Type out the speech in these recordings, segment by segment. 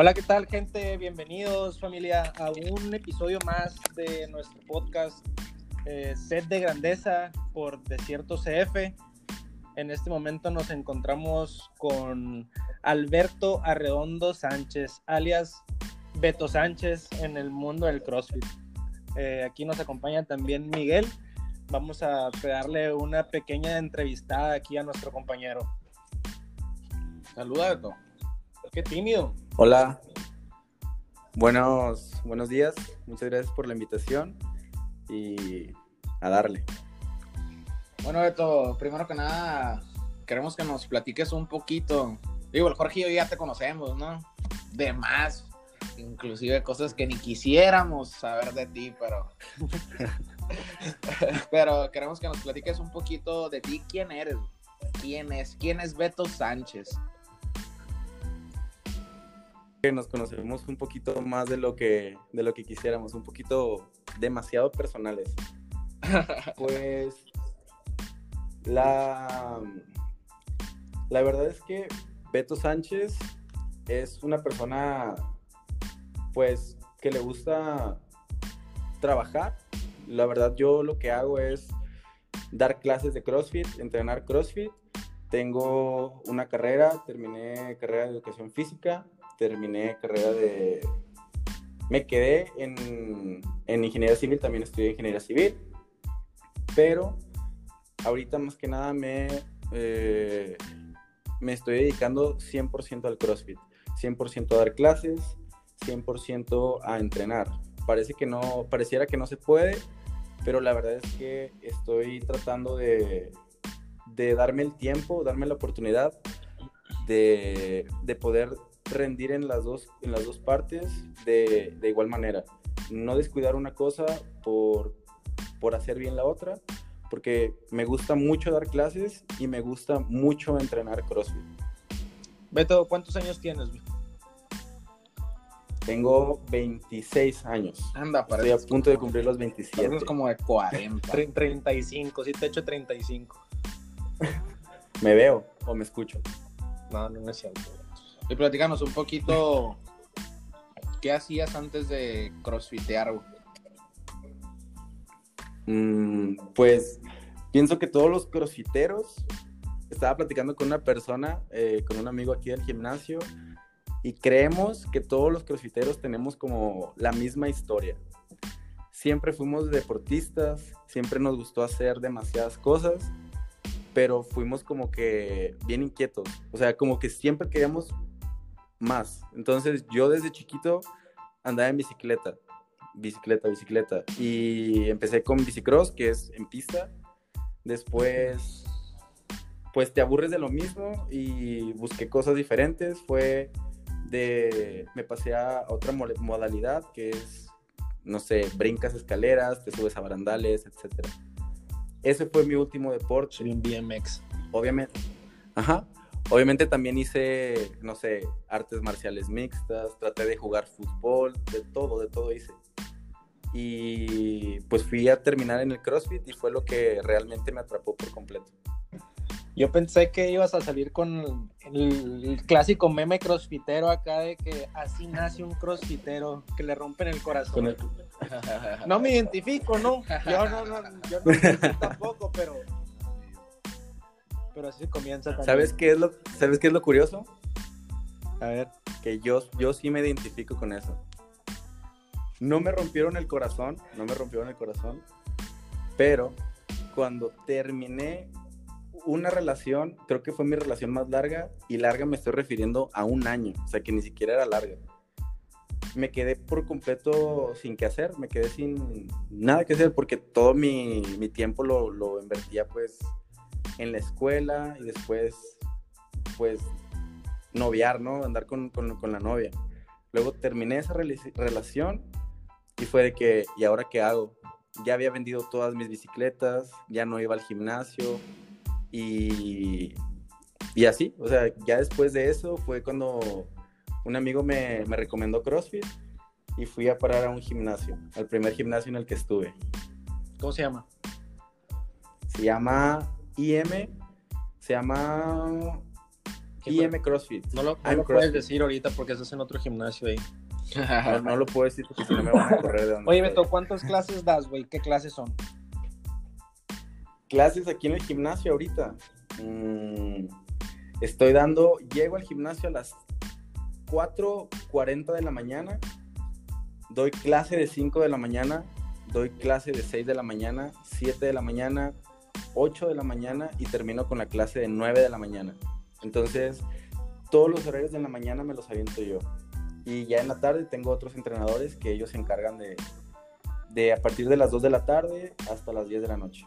Hola, ¿qué tal, gente? Bienvenidos, familia, a un episodio más de nuestro podcast eh, Set de Grandeza por Desierto CF. En este momento nos encontramos con Alberto Arredondo Sánchez, alias Beto Sánchez en el mundo del CrossFit. Eh, aquí nos acompaña también Miguel. Vamos a darle una pequeña entrevistada aquí a nuestro compañero. Saluda, Beto. Qué tímido. Hola. Buenos, buenos días. Muchas gracias por la invitación y a darle. Bueno, Beto, primero que nada, queremos que nos platiques un poquito. Digo, el Jorge y yo ya te conocemos, ¿no? De más, inclusive cosas que ni quisiéramos saber de ti, pero... pero queremos que nos platiques un poquito de ti, quién eres, quién es, quién es Beto Sánchez que nos conocemos un poquito más de lo que, de lo que quisiéramos, un poquito demasiado personales. pues la, la verdad es que Beto Sánchez es una persona pues que le gusta trabajar. La verdad yo lo que hago es dar clases de CrossFit, entrenar CrossFit. Tengo una carrera, terminé carrera de educación física, terminé carrera de... Me quedé en, en ingeniería civil, también estudié ingeniería civil, pero ahorita más que nada me, eh, me estoy dedicando 100% al CrossFit, 100% a dar clases, 100% a entrenar. Parece que no, pareciera que no se puede, pero la verdad es que estoy tratando de, de darme el tiempo, darme la oportunidad de, de poder rendir en las dos, en las dos partes de, de igual manera. No descuidar una cosa por, por hacer bien la otra, porque me gusta mucho dar clases y me gusta mucho entrenar CrossFit. Beto, ¿cuántos años tienes? Tengo 26 años. Anda, para Estoy a punto de cumplir los 27. Es como de 40. 35, sí te echo 35. ¿Me veo o me escucho? No, no es cierto. Y platícanos un poquito, ¿qué hacías antes de crossfitear? Mm, pues pienso que todos los crossfiteros, estaba platicando con una persona, eh, con un amigo aquí del gimnasio, y creemos que todos los crossfiteros tenemos como la misma historia. Siempre fuimos deportistas, siempre nos gustó hacer demasiadas cosas, pero fuimos como que bien inquietos. O sea, como que siempre queríamos más. Entonces yo desde chiquito andaba en bicicleta, bicicleta, bicicleta. Y empecé con bicicross, que es en pista. Después, pues te aburres de lo mismo y busqué cosas diferentes. Fue de, me pasé a otra modalidad que es, no sé, brincas escaleras, te subes a barandales, etc. Ese fue mi último deporte. Soy un BMX. Obviamente. Ajá. Obviamente también hice, no sé, artes marciales mixtas, traté de jugar fútbol, de todo, de todo hice. Y pues fui a terminar en el CrossFit y fue lo que realmente me atrapó por completo. Yo pensé que ibas a salir con el, clásico meme crossfitero acá de que así nace un crossfitero, que le rompen el corazón. El... No me identifico, ¿no? Yo no, no, yo no tampoco, pero pero así comienza también. ¿Sabes qué es lo, ¿sabes qué es lo curioso? A ver. Que yo, yo sí me identifico con eso. No me rompieron el corazón, no me rompieron el corazón, pero cuando terminé una relación, creo que fue mi relación más larga, y larga me estoy refiriendo a un año, o sea que ni siquiera era larga. Me quedé por completo sin qué hacer, me quedé sin nada que hacer porque todo mi, mi tiempo lo, lo invertía pues en la escuela y después, pues, noviar, ¿no? Andar con, con, la novia. Luego terminé esa relación y fue de que, ¿y ahora qué hago? Ya había vendido todas mis bicicletas, ya no iba al gimnasio y, y así, o sea, ya después de eso fue cuando un amigo me, me recomendó CrossFit y fui a parar a un gimnasio, al primer gimnasio en el que estuve. ¿Cómo se llama? Se llama IM se llama IM CrossFit. No lo, no lo puedes decir ahorita porque estás en otro gimnasio ahí. No, no lo puedo decir porque si no me van a correr de donde Oye, estoy. Beto, ¿cuántas clases das, güey? ¿Qué clases son? Clases aquí en el gimnasio ahorita. Mm, estoy dando, llego al gimnasio a las 4.40 de la mañana. Doy clase de 5 de la mañana. Doy clase de 6 de la mañana, 7 de la mañana, 8 de la mañana y termino con la clase de 9 de la mañana. Entonces, todos los horarios de la mañana me los aviento yo. Y ya en la tarde tengo otros entrenadores que ellos se encargan de, de a partir de las 2 de la tarde hasta las 10 de la noche.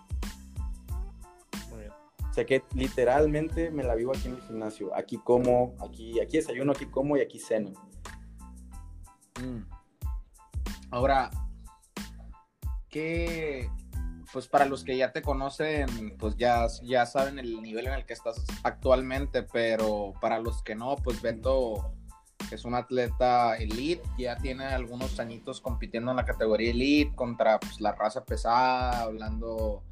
Muy bien. O sea que literalmente me la vivo aquí en el gimnasio. Aquí como, aquí, aquí desayuno, aquí como y aquí ceno. Mm. Ahora, que pues para los que ya te conocen, pues ya, ya saben el nivel en el que estás actualmente, pero para los que no, pues Beto es un atleta elite, ya tiene algunos añitos compitiendo en la categoría elite contra pues, la raza pesada, hablando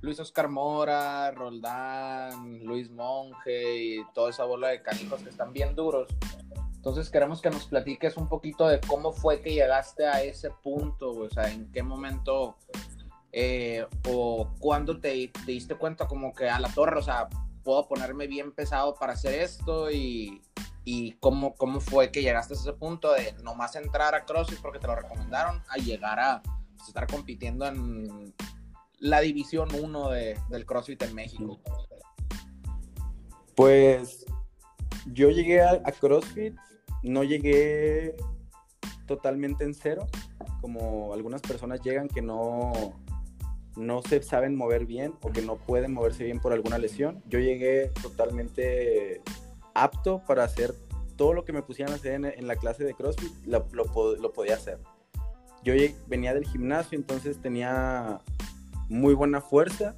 Luis Oscar Mora, Roldán, Luis Monge y toda esa bola de canijos que están bien duros. Entonces queremos que nos platiques un poquito de cómo fue que llegaste a ese punto, o sea, en qué momento eh, o cuándo te, te diste cuenta como que a la torre, o sea, puedo ponerme bien pesado para hacer esto y, y cómo, cómo fue que llegaste a ese punto de nomás entrar a CrossFit porque te lo recomendaron a llegar a pues, estar compitiendo en la división 1 de, del CrossFit en México. Pues yo llegué a, a CrossFit, no llegué totalmente en cero, como algunas personas llegan que no, no se saben mover bien o que no pueden moverse bien por alguna lesión. Yo llegué totalmente apto para hacer todo lo que me pusieran a hacer en, la clase de CrossFit, lo, lo po- lo podía hacer. Yo venía del gimnasio, entonces tenía muy buena fuerza.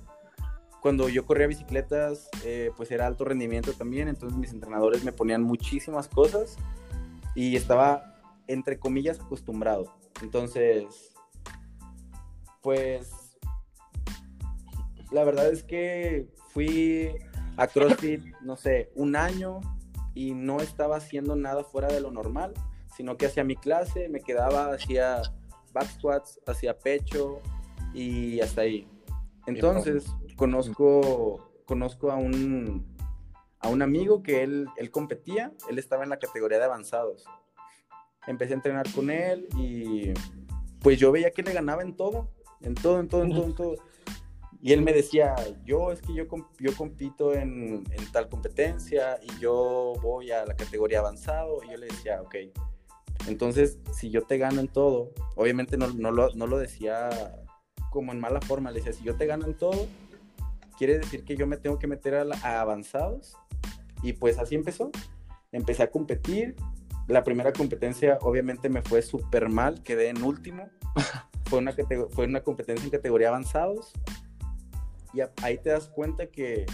Cuando yo corría bicicletas, eh, pues era alto rendimiento también, entonces mis entrenadores me ponían muchísimas cosas y estaba, entre comillas, acostumbrado. Entonces, pues, la verdad es que fui a CrossFit, no sé, un año y no estaba haciendo nada fuera de lo normal, sino que hacía mi clase, me quedaba, hacía back squats, hacía pecho y hasta ahí. Entonces, conozco, conozco a un, a un amigo que él, él competía, él estaba en la categoría de avanzados. Empecé a entrenar con él y pues yo veía que le ganaba en todo, en todo, en todo, en todo, en todo. Y él me decía, yo es que yo, yo compito en, en tal competencia y yo voy a la categoría avanzado. Y yo le decía, ok, entonces si yo te gano en todo, obviamente no, no, lo, no lo decía como en mala forma, le decía, si yo te gano en todo, quiere decir que yo me tengo que meter a, la- a avanzados. Y pues así empezó. Empecé a competir. La primera competencia obviamente me fue súper mal, quedé en último. fue, una fue una competencia en categoría avanzados. Y ahí te das cuenta que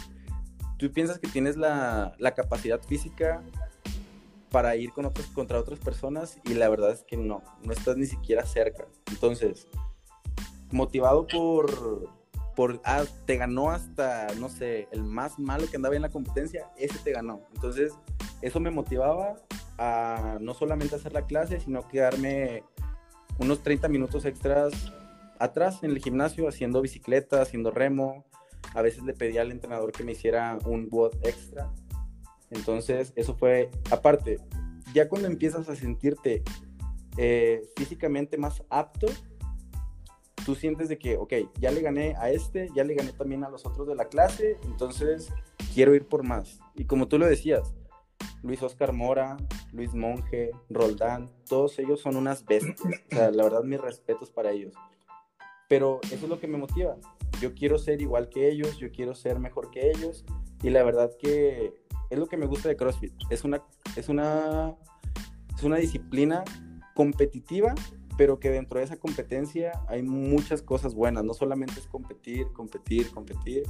tú piensas que tienes la, la capacidad física para ir con otros, contra otras personas y la verdad es que no, no estás ni siquiera cerca. Entonces, motivado por, por ah, te ganó hasta, no sé, el más malo que andaba en la competencia, ese te ganó. Entonces, eso me motivaba a no solamente hacer la clase, sino quedarme unos 30 minutos extras atrás en el gimnasio haciendo bicicleta, haciendo remo. A veces le pedía al entrenador que me hiciera un WOD extra. Entonces, eso fue, aparte, ya cuando empiezas a sentirte eh, físicamente más apto, tú sientes de que, ok, ya le gané a este, ya le gané también a los otros de la clase, entonces quiero ir por más. Y como tú lo decías, Luis Oscar Mora, Luis Monge, Roldán, todos ellos son unas bestias. La verdad, mis respetos para ellos. Pero eso es lo que me motiva. Yo quiero ser igual que ellos, yo quiero ser mejor que ellos. Y la verdad que es lo que me gusta de CrossFit. Es una, es una, es una disciplina competitiva, pero que dentro de esa competencia hay muchas cosas buenas. No solamente es competir, competir, competir.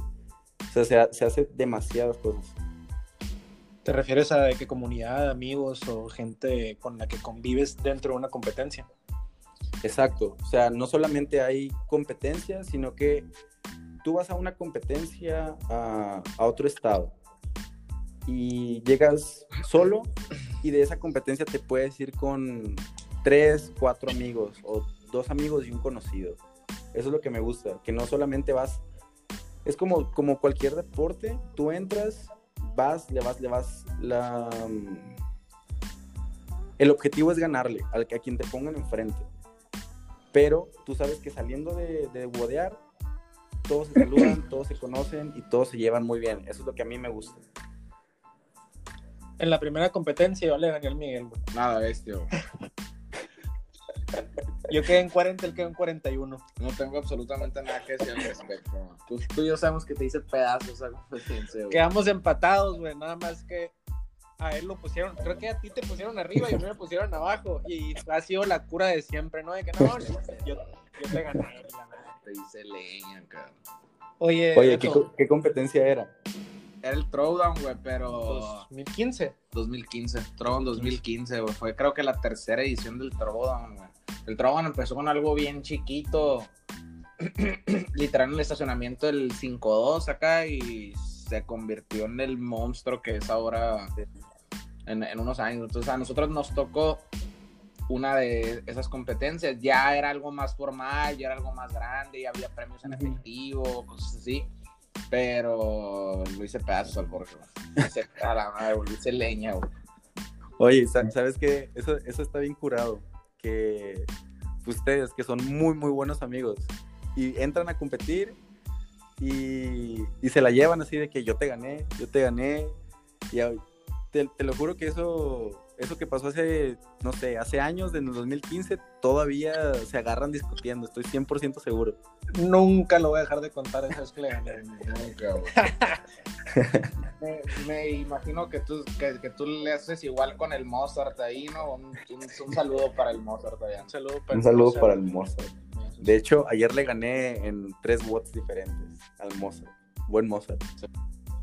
O sea, se, ha- se hace demasiadas cosas. ¿Te refieres a qué comunidad, amigos o gente con la que convives dentro de una competencia? Exacto. O sea, no solamente hay competencia, sino que tú vas a una competencia a, otro estado. y llegas solo y de esa competencia te puedes ir con tres, cuatro amigos o dos amigos y un conocido. Eso es lo que me gusta, que no solamente vas, es como, como cualquier deporte, tú entras, vas, le vas, le vas, la... El objetivo es ganarle al, a quien te pongan enfrente. Pero tú sabes que saliendo de, de bodear, todos se saludan, todos se conocen y todos se llevan muy bien. Eso es lo que a mí me gusta. En la primera competencia yo le gané al Miguel, güey. Nada bestia, güey. Yo quedé en 40, él quedó en 41. No tengo absolutamente nada que decir al respecto. güey. Tú, tú y yo sabemos que te hice pedazos esa competencia, güey. Quedamos empatados, güey. Nada más que a él lo pusieron, creo que a ti te pusieron arriba y a mí me pusieron abajo. Y ha sido la cura de siempre, ¿no? De que no, yo, yo te gané. Te hice leña, cabrón. Oye, Oye, ¿qué, qué competencia era? Era el Throwdown, güey, pero 2015. 2015. Throwdown 2015, güey. Fue creo que la tercera edición del Throwdown, güey. El Throwdown empezó con algo bien chiquito. Literal en el estacionamiento del 5-2 acá y se convirtió en el monstruo que es ahora en, en unos años. Entonces a nosotros nos tocó una de esas competencias. Ya era algo más formal, ya era algo más grande, ya había premios en efectivo, cosas así. Pero lo hice pedazos al hice a la madre, lo hice leña, güey. Oye, sa- ¿sabes qué? Eso, eso está bien curado. Que ustedes, que son muy, muy buenos amigos, y entran a competir y, y se la llevan así de que yo te gané, yo te gané. Y te, te lo juro que eso, eso que pasó hace, no sé, hace años, en el 2015, todavía se agarran discutiendo, estoy 100% seguro. Nunca lo voy a dejar de contar esa vez que le gané. Nunca, güey. me, me imagino que tú, que, que tú le haces igual con el Mozart ahí, ¿no? Un, un- un saludo para el Mozart allá. Un saludo para Un saludo para el Mozart. De hecho, ayer le gané en tres watts diferentes al Mozart. Buen Mozart.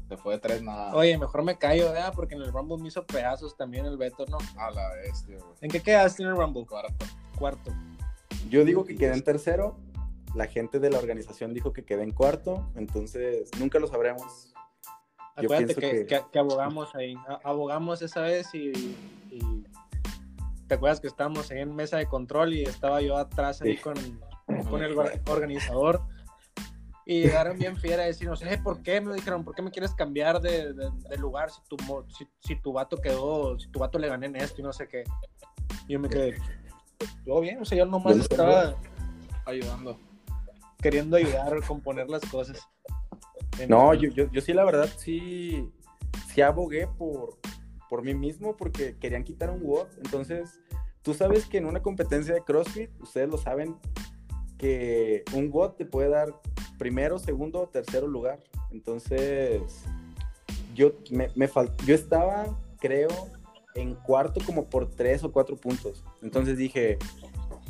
Se fue de tres nada. Oye, mejor me callo, ¿verdad? Porque en el Rumble me hizo pedazos también el Beto, ¿no? A la bestia, güey. ¿En qué quedaste en el Rumble? Cuarto. Cuarto. Yo digo que quedé en tercero. La gente de la organización dijo que quedé en cuarto. Entonces, nunca lo sabremos. Yo Acuérdate que, que- que- que abogamos ahí. A- abogamos esa vez y, y- ¿Te acuerdas que estábamos ahí en mesa de control y estaba yo atrás ahí Sí. con, con el or- organizador? Y llegaron bien fiera a decirnos, eh, ¿por qué? Me dijeron, ¿por qué me quieres cambiar de, de- de lugar si tu, si, si tu vato quedó, si tu vato le gané en esto y no sé qué? Y yo me quedé, yo bien, o sea, yo nomás sé, estaba Ayudando. queriendo ayudar a componer las cosas. No, yo, yo, yo sí, la verdad, sí, sí abogué por, por mí mismo porque querían quitar un WOD. Entonces, tú sabes que en una competencia de CrossFit, ustedes lo saben, que un WOD te puede dar primero, segundo o tercero lugar. Entonces, yo, me, me fal- yo estaba, creo, en cuarto como por tres o cuatro puntos. Entonces dije,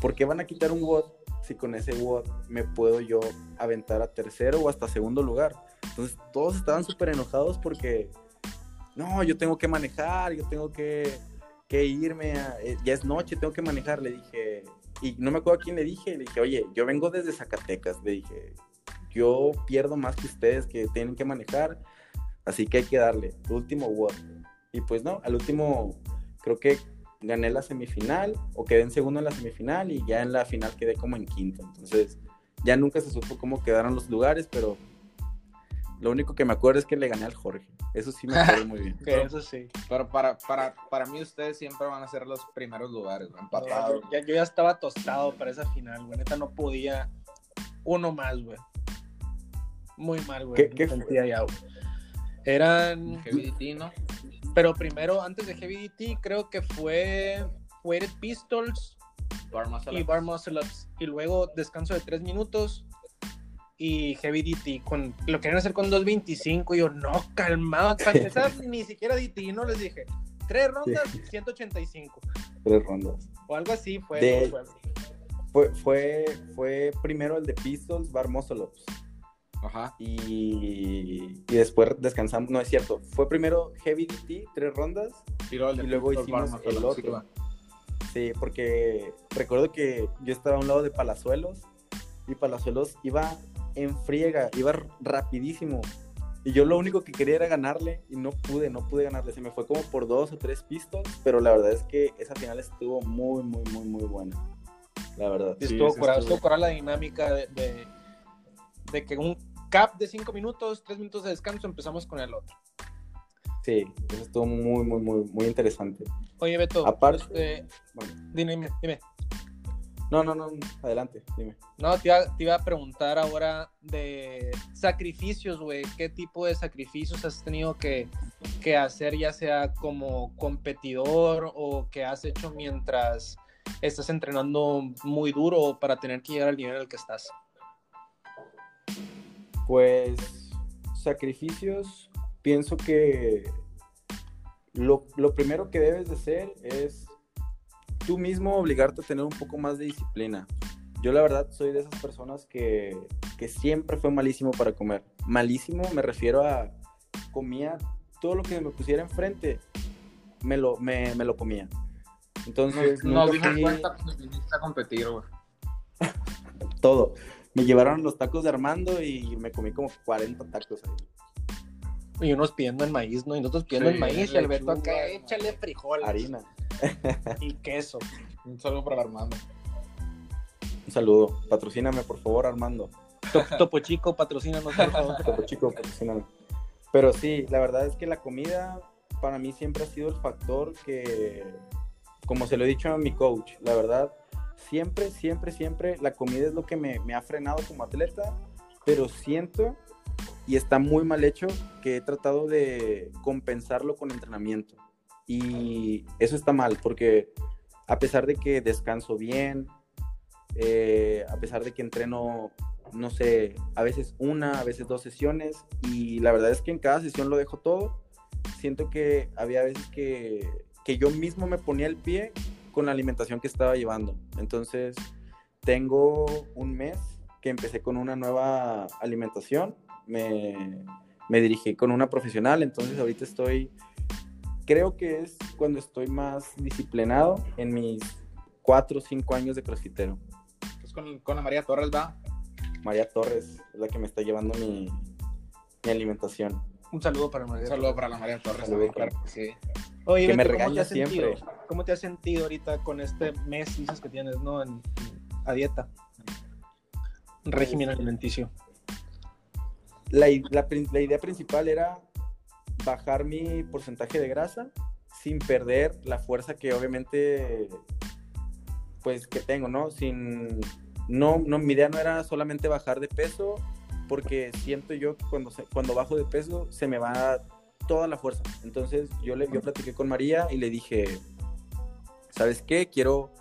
¿por qué van a quitar un WOD si con ese WOD me puedo yo aventar a tercero o hasta segundo lugar? Entonces todos estaban súper enojados porque, no, yo tengo que manejar, yo tengo que, que irme, a- eh, ya es noche, tengo que manejar, le dije, y no me acuerdo a quién le dije, le dije, oye, yo vengo desde Zacatecas, le dije, yo pierdo más que ustedes que tienen que manejar, así que hay que darle, último WOD. Y pues no, al último creo que gané la semifinal o quedé en segundo en la semifinal y ya en la final quedé como en quinto. Entonces ya nunca se supo cómo quedaron los lugares, pero lo único que me acuerdo es que le gané al Jorge. Eso sí me acuerdo muy bien. eso sí. Pero para, para, para mí ustedes siempre van a ser los primeros lugares, empatados. Yo, ya, yo ya estaba tostado para esa final, güey. Neta no podía uno más, güey. Muy mal, güey. ¿Qué- sentía ya, güey. Eran. Heavy DT, ¿no? Pero primero, antes de Heavy DT, creo que fue Weighted Pistols Bar muscle y ups. Bar Muscle Ups. Y luego descanso de tres minutos y Heavy DT. Con, lo querían hacer con 2.25. Y yo, no, calmado. Para empezar, ni siquiera DT, no les dije. Tres rondas, 185. Tres rondas. O algo así fue. De- fue- Fue, fue, fue primero el de Pistols, Bar Muscle Ups. Ajá. Y, y después descansamos. No es cierto. Fue primero Heavy DT, tres rondas. Y luego, el de Y luego hicimos Bar el otro. sí. Sí, porque recuerdo que yo estaba a un lado de Palazuelos y Palazuelos iba en friega, iba rapidísimo. Y yo lo único que quería era ganarle y no pude, no pude ganarle. Se me fue como por dos o tres pistos, pero la verdad es que esa final estuvo muy, muy, muy, muy buena. La verdad. Sí, estuvo, curada, estuvo la dinámica de, de, de, que un cap de cinco minutos, tres minutos de descanso, empezamos con el otro. Sí, eso estuvo muy, muy, muy, muy interesante. Oye, Beto, aparte, este, bueno. dime, dime. No, no, no, adelante, dime. No, te iba, te iba a preguntar ahora de sacrificios, güey. ¿Qué tipo de sacrificios has tenido que, que, hacer, ya sea como competidor o que has hecho mientras estás entrenando muy duro para tener que llegar al nivel al que estás? Pues sacrificios, pienso que lo, lo primero que debes de hacer es tú mismo obligarte a tener un poco más de disciplina. Yo la verdad soy de esas personas que, que siempre fue malísimo para comer. Malísimo me refiero a comía todo lo que me pusiera enfrente, me lo, me, me lo comía. Entonces, no, dimos cuenta cuando viniste a competir, güey. todo. Me llevaron los tacos de Armando y me comí como 40 tacos ahí. Y unos pidiendo el maíz, ¿no? Y nosotros pidiendo el maíz y Alberto acá, échale frijol. Harina. y queso. Un saludo para Armando. Un saludo. Patrocíname, por favor, Armando. Topo Chico, patrocínanos, por favor. Topo Chico, patrocíname. Pero sí, la verdad es que la comida para mí siempre ha sido el factor que, como se lo he dicho a mi coach, la verdad, siempre, siempre, siempre la comida es lo que me, me ha frenado como atleta, pero siento, y está muy mal hecho, que he tratado de compensarlo con entrenamiento. Y eso está mal porque a pesar de que descanso bien, eh, a pesar de que entreno, no sé, a veces una, a veces dos sesiones, y la verdad es que en cada sesión lo dejo todo, siento que había veces que, que yo mismo me ponía el pie con la alimentación que estaba llevando. Entonces, tengo un mes que empecé con una nueva alimentación, me, me dirigí con una profesional, entonces ahorita estoy creo que es cuando estoy más disciplinado en mis cuatro o cinco años de crossfitero. Pues con, con la María Torres, ¿va? María Torres es la que me está llevando mi, mi alimentación. Un saludo para María. Un saludo para la María Torres. Saludo, claro sí. Oye, que me regaña siempre. ¿Cómo te has sentido ahorita con este mes, dices que tienes, ¿no? En, a dieta. Régimen alimenticio. La, la, la idea principal era bajar mi porcentaje de grasa sin perder la fuerza que obviamente pues que tengo, ¿no? Sin no no mi idea no era solamente bajar de peso porque siento yo que cuando cuando bajo de peso se me va toda la fuerza. Entonces yo le yo platiqué con María y le dije, ¿sabes qué? Quiero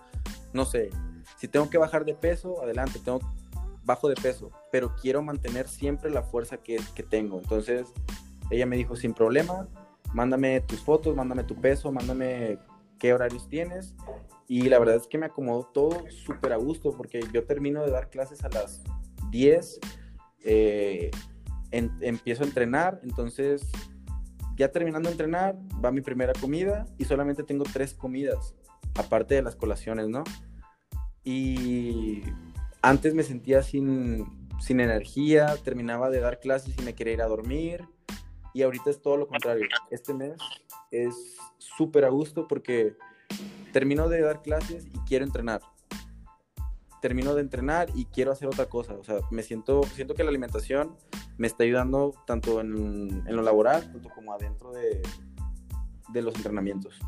no sé, si tengo que bajar de peso, adelante, tengo bajo de peso, pero quiero mantener siempre la fuerza que, que tengo. Entonces, ella me dijo, sin problema, mándame tus fotos, mándame tu peso, mándame qué horarios tienes. Y la verdad es que me acomodó todo súper a gusto porque yo termino de dar clases a las 10, eh, empiezo a entrenar, entonces ya terminando de entrenar va mi primera comida y solamente tengo tres comidas, aparte de las colaciones, ¿no? Y antes me sentía sin, sin energía, terminaba de dar clases y me quería ir a dormir y ahorita es todo lo contrario. Este mes es súper a gusto porque termino de dar clases y quiero entrenar. Termino de entrenar y quiero hacer otra cosa. O sea, me siento, siento que la alimentación me está ayudando tanto en, en lo laboral, tanto como adentro de, de los entrenamientos.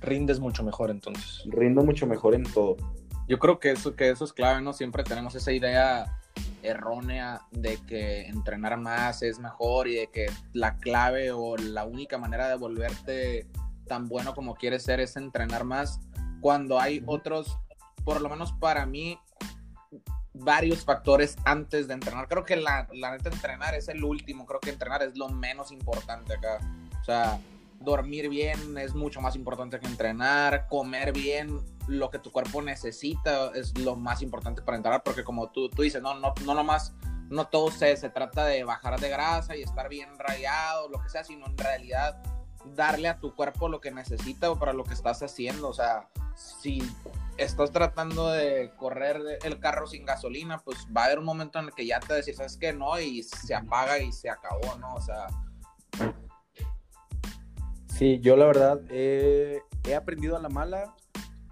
Rindes mucho mejor entonces. Rindo mucho mejor en todo. Yo creo que eso, que eso es clave, ¿no? Siempre tenemos esa idea errónea de que entrenar más es mejor y de que la clave o la única manera de volverte tan bueno como quieres ser es entrenar más cuando hay otros, por lo menos para mí, varios factores antes de entrenar. Creo que la, la neta entrenar es el último, creo que entrenar es lo menos importante acá. O sea, dormir bien es mucho más importante que entrenar, comer bien, lo que tu cuerpo necesita es lo más importante para entrenar, porque como tú, tú dices, no, no, no nomás, no todo se, se trata de bajar de grasa y estar bien rayado, lo que sea, sino en realidad darle a tu cuerpo lo que necesita para lo que estás haciendo. O sea, si estás tratando de correr el carro sin gasolina, pues va a haber un momento en el que ya te decís, ¿sabes qué? No, y se apaga y se acabó, ¿no? O sea. Sí, yo la verdad he aprendido a la mala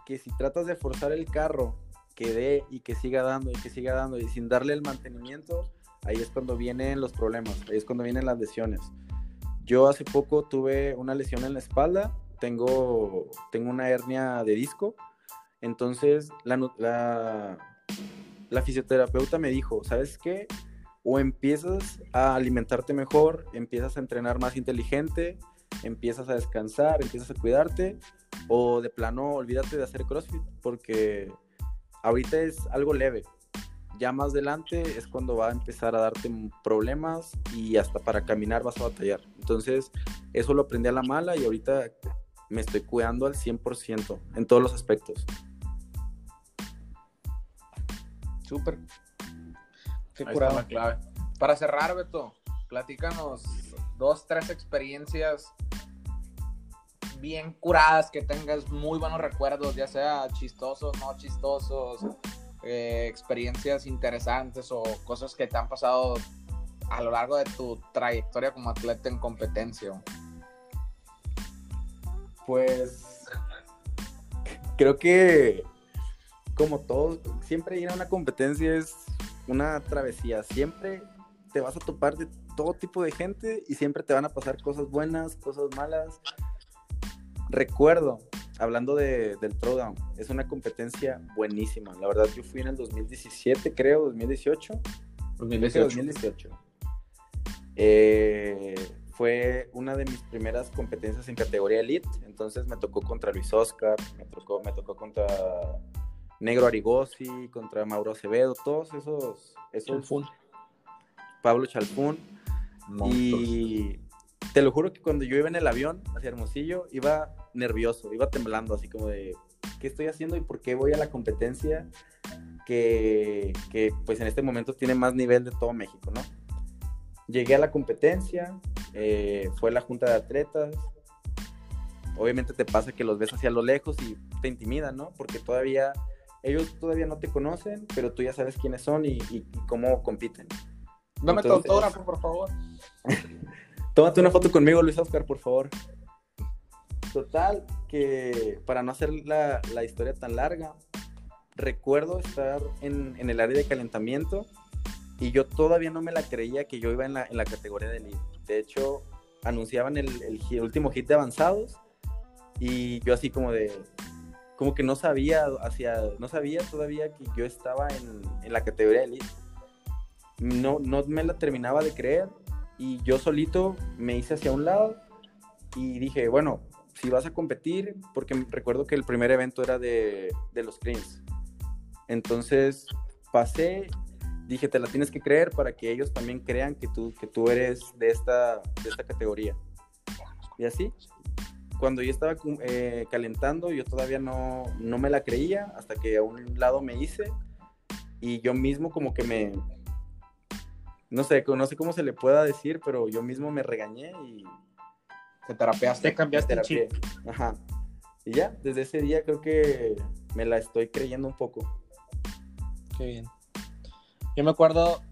que si tratas de forzar el carro que dé y que siga dando y que siga dando y sin darle el mantenimiento, ahí es cuando vienen los problemas, ahí es cuando vienen las lesiones. Yo hace poco tuve una lesión en la espalda, tengo, tengo una hernia de disco, entonces la, la, la fisioterapeuta me dijo, ¿sabes qué? O empiezas a alimentarte mejor, empiezas a entrenar más inteligente, empiezas a descansar, empiezas a cuidarte, o de plano olvídate de hacer CrossFit, porque ahorita es algo leve, ya más adelante es cuando va a empezar a darte problemas y hasta para caminar vas a batallar. Entonces, eso lo aprendí a la mala y ahorita me estoy cuidando al 100% en todos los aspectos. Súper. Qué clave. Para cerrar, Beto, platícanos dos, tres experiencias bien curadas, que tengas muy buenos recuerdos, ya sea chistosos, no chistosos, eh, experiencias interesantes o cosas que te han pasado a lo largo de tu trayectoria como atleta en competencia? Pues creo que como todos, siempre ir a una competencia es una travesía, siempre te vas a topar de todo tipo de gente y siempre te van a pasar cosas buenas, cosas malas. Recuerdo hablando de, del Throwdown, es una competencia buenísima. La verdad, yo fui en el 2017, creo, 2018. 2018. 2018. fue una de mis primeras competencias en categoría Elite, entonces me tocó contra Luis Oscar, me tocó, me tocó contra Negro Arigosi, contra Mauro Acevedo, todos esos... esos Pablo Chalfún. Y te lo juro que cuando yo iba en el avión hacia Hermosillo, iba nervioso, iba temblando, así como de, ¿qué estoy haciendo y por qué voy a la competencia que, que pues en este momento tiene más nivel de todo México, ¿no? Llegué a la competencia, eh, fue la junta de atletas, obviamente te pasa que los ves hacia lo lejos y te intimidan, ¿no? Porque todavía, ellos todavía no te conocen, pero tú ya sabes quiénes son y, cómo compiten. Dame tu autógrafo, por favor. Tómate una foto conmigo, Luis Oscar, por favor. Total, que para no hacer la, historia tan larga, recuerdo estar en, el área de calentamiento y yo todavía no me la creía que yo iba en la, categoría de elite. De hecho, anunciaban el, último hit de avanzados y yo así como de, como que no sabía, hacia, no sabía todavía que yo estaba en, la categoría de elite. No, no me la terminaba de creer y yo solito me hice hacia un lado y dije, bueno, si vas a competir, porque recuerdo que el primer evento era de, los screens. Entonces pasé, dije, te la tienes que creer para que ellos también crean que tú, que tú eres de esta, de esta categoría. Y así, cuando yo estaba eh, calentando, yo todavía no, no me la creía hasta que a un lado me hice y yo mismo como que me, no sé, no sé cómo se le pueda decir, pero yo mismo me regañé y te terapeaste. cambiaste el chip. Ajá. Y ya, desde ese día creo que me la estoy creyendo un poco. Qué bien. Yo me acuerdo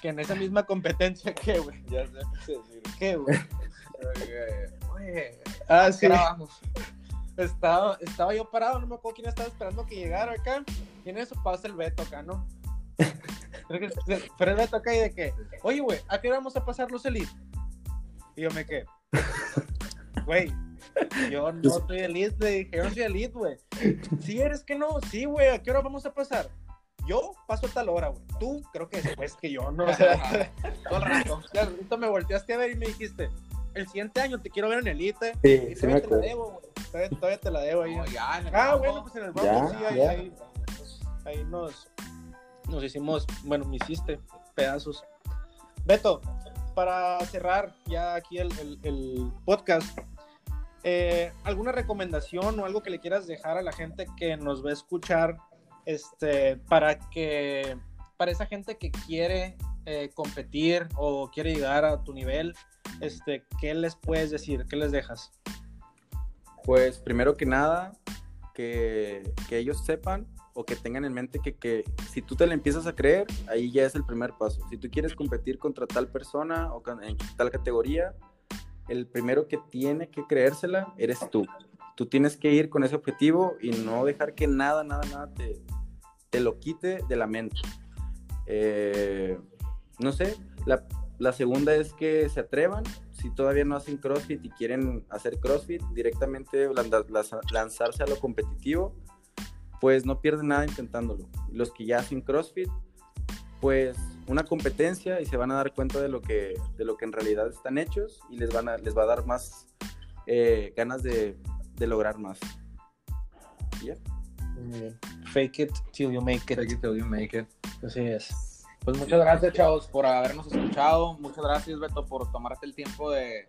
que en esa misma competencia, ¿qué, güey? Ya sé qué ¿Qué, güey? ah, sí. Estaba, estaba yo parado, no me acuerdo quién estaba esperando que llegara acá. Y en eso pasa el Beto acá, ¿no? Pero el Beto acá y de que, oye, güey, ¿a qué vamos a pasar los Elite? Y yo me quedé, Güey, yo no soy elite, le dije, yo no soy elite, güey. Si eres que no, sí, güey, ¿a qué hora vamos a pasar? Yo paso a tal hora, güey. Tú creo que después que yo, ¿no? O sea, todo el rato. Claro, me volteaste a ver y me dijiste, el siguiente año te quiero ver en Elite. Sí, y sí todavía te la debo, güey. Todavía, te la debo ahí. ah, bueno, pues en el banco sí, ahí, ahí, ahí, nos, nos hicimos, bueno, me hiciste pedazos. Beto, para cerrar ya aquí el, podcast, eh, ¿alguna recomendación o algo que le quieras dejar a la gente que nos va a escuchar este, para que para esa gente que quiere eh, competir o quiere llegar a tu nivel, este, ¿qué les puedes decir? ¿Qué les dejas? Pues primero que nada, que, que ellos sepan o que tengan en mente que, que, si tú te la empiezas a creer, ahí ya es el primer paso. Si tú quieres competir contra tal persona o en tal categoría, el primero que tiene que creérsela eres tú. Tú tienes que ir con ese objetivo y no dejar que nada, nada, nada te, te lo quite de la mente. Eh, no sé, la, la segunda es que se atrevan, si todavía no hacen CrossFit y quieren hacer CrossFit, directamente lanzarse a lo competitivo, pues no pierden nada intentándolo. Los que ya hacen CrossFit, pues una competencia y se van a dar cuenta de lo que, de lo que en realidad están hechos y les, van a, les va a dar más eh, ganas de, de, lograr más. Fake it till you make it. Fake it till you make it. Así es. Pues muchas gracias, chavos, por habernos escuchado. Muchas gracias, Beto, por tomarte el tiempo de,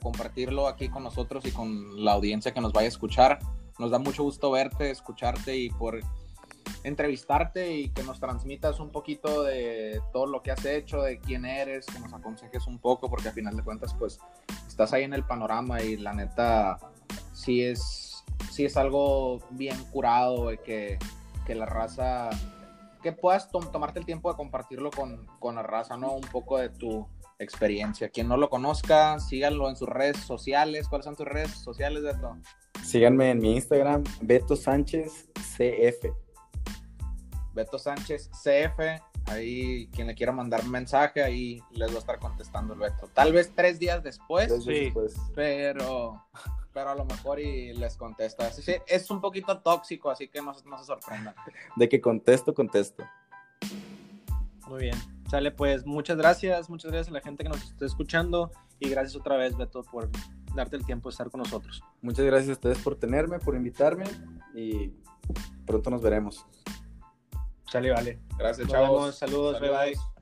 compartirlo aquí con nosotros y con la audiencia que nos vaya a escuchar. Nos da mucho gusto verte, escucharte y por entrevistarte y que nos transmitas un poquito de todo lo que has hecho, de quién eres, que nos aconsejes un poco, porque al final de cuentas, pues estás ahí en el panorama y la neta sí es, sí es algo bien curado, que, que la raza que puedas tomarte el tiempo de compartirlo con, con, la raza, ¿no? Un poco de tu experiencia. Quien no lo conozca, síganlo en sus redes sociales. ¿Cuáles son tus redes sociales, Beto? Síganme en mi Instagram, Beto Sánchez CF. Beto Sánchez CF. Ahí, quien le quiera mandar un mensaje, ahí les va a estar contestando el Beto. Tal vez tres días después, tres días después. pero pero a lo mejor y les contesta. Sí, es un poquito tóxico, así que no, no se sorprendan. De que contesto, contesto. Muy bien. Sale, pues muchas gracias, muchas gracias a la gente que nos está escuchando y gracias otra vez, Beto, por darte el tiempo de estar con nosotros. Muchas gracias a ustedes por tenerme, por invitarme y pronto nos veremos. Sale, vale. Gracias, chavos. Saludos, Saludos. bye bye.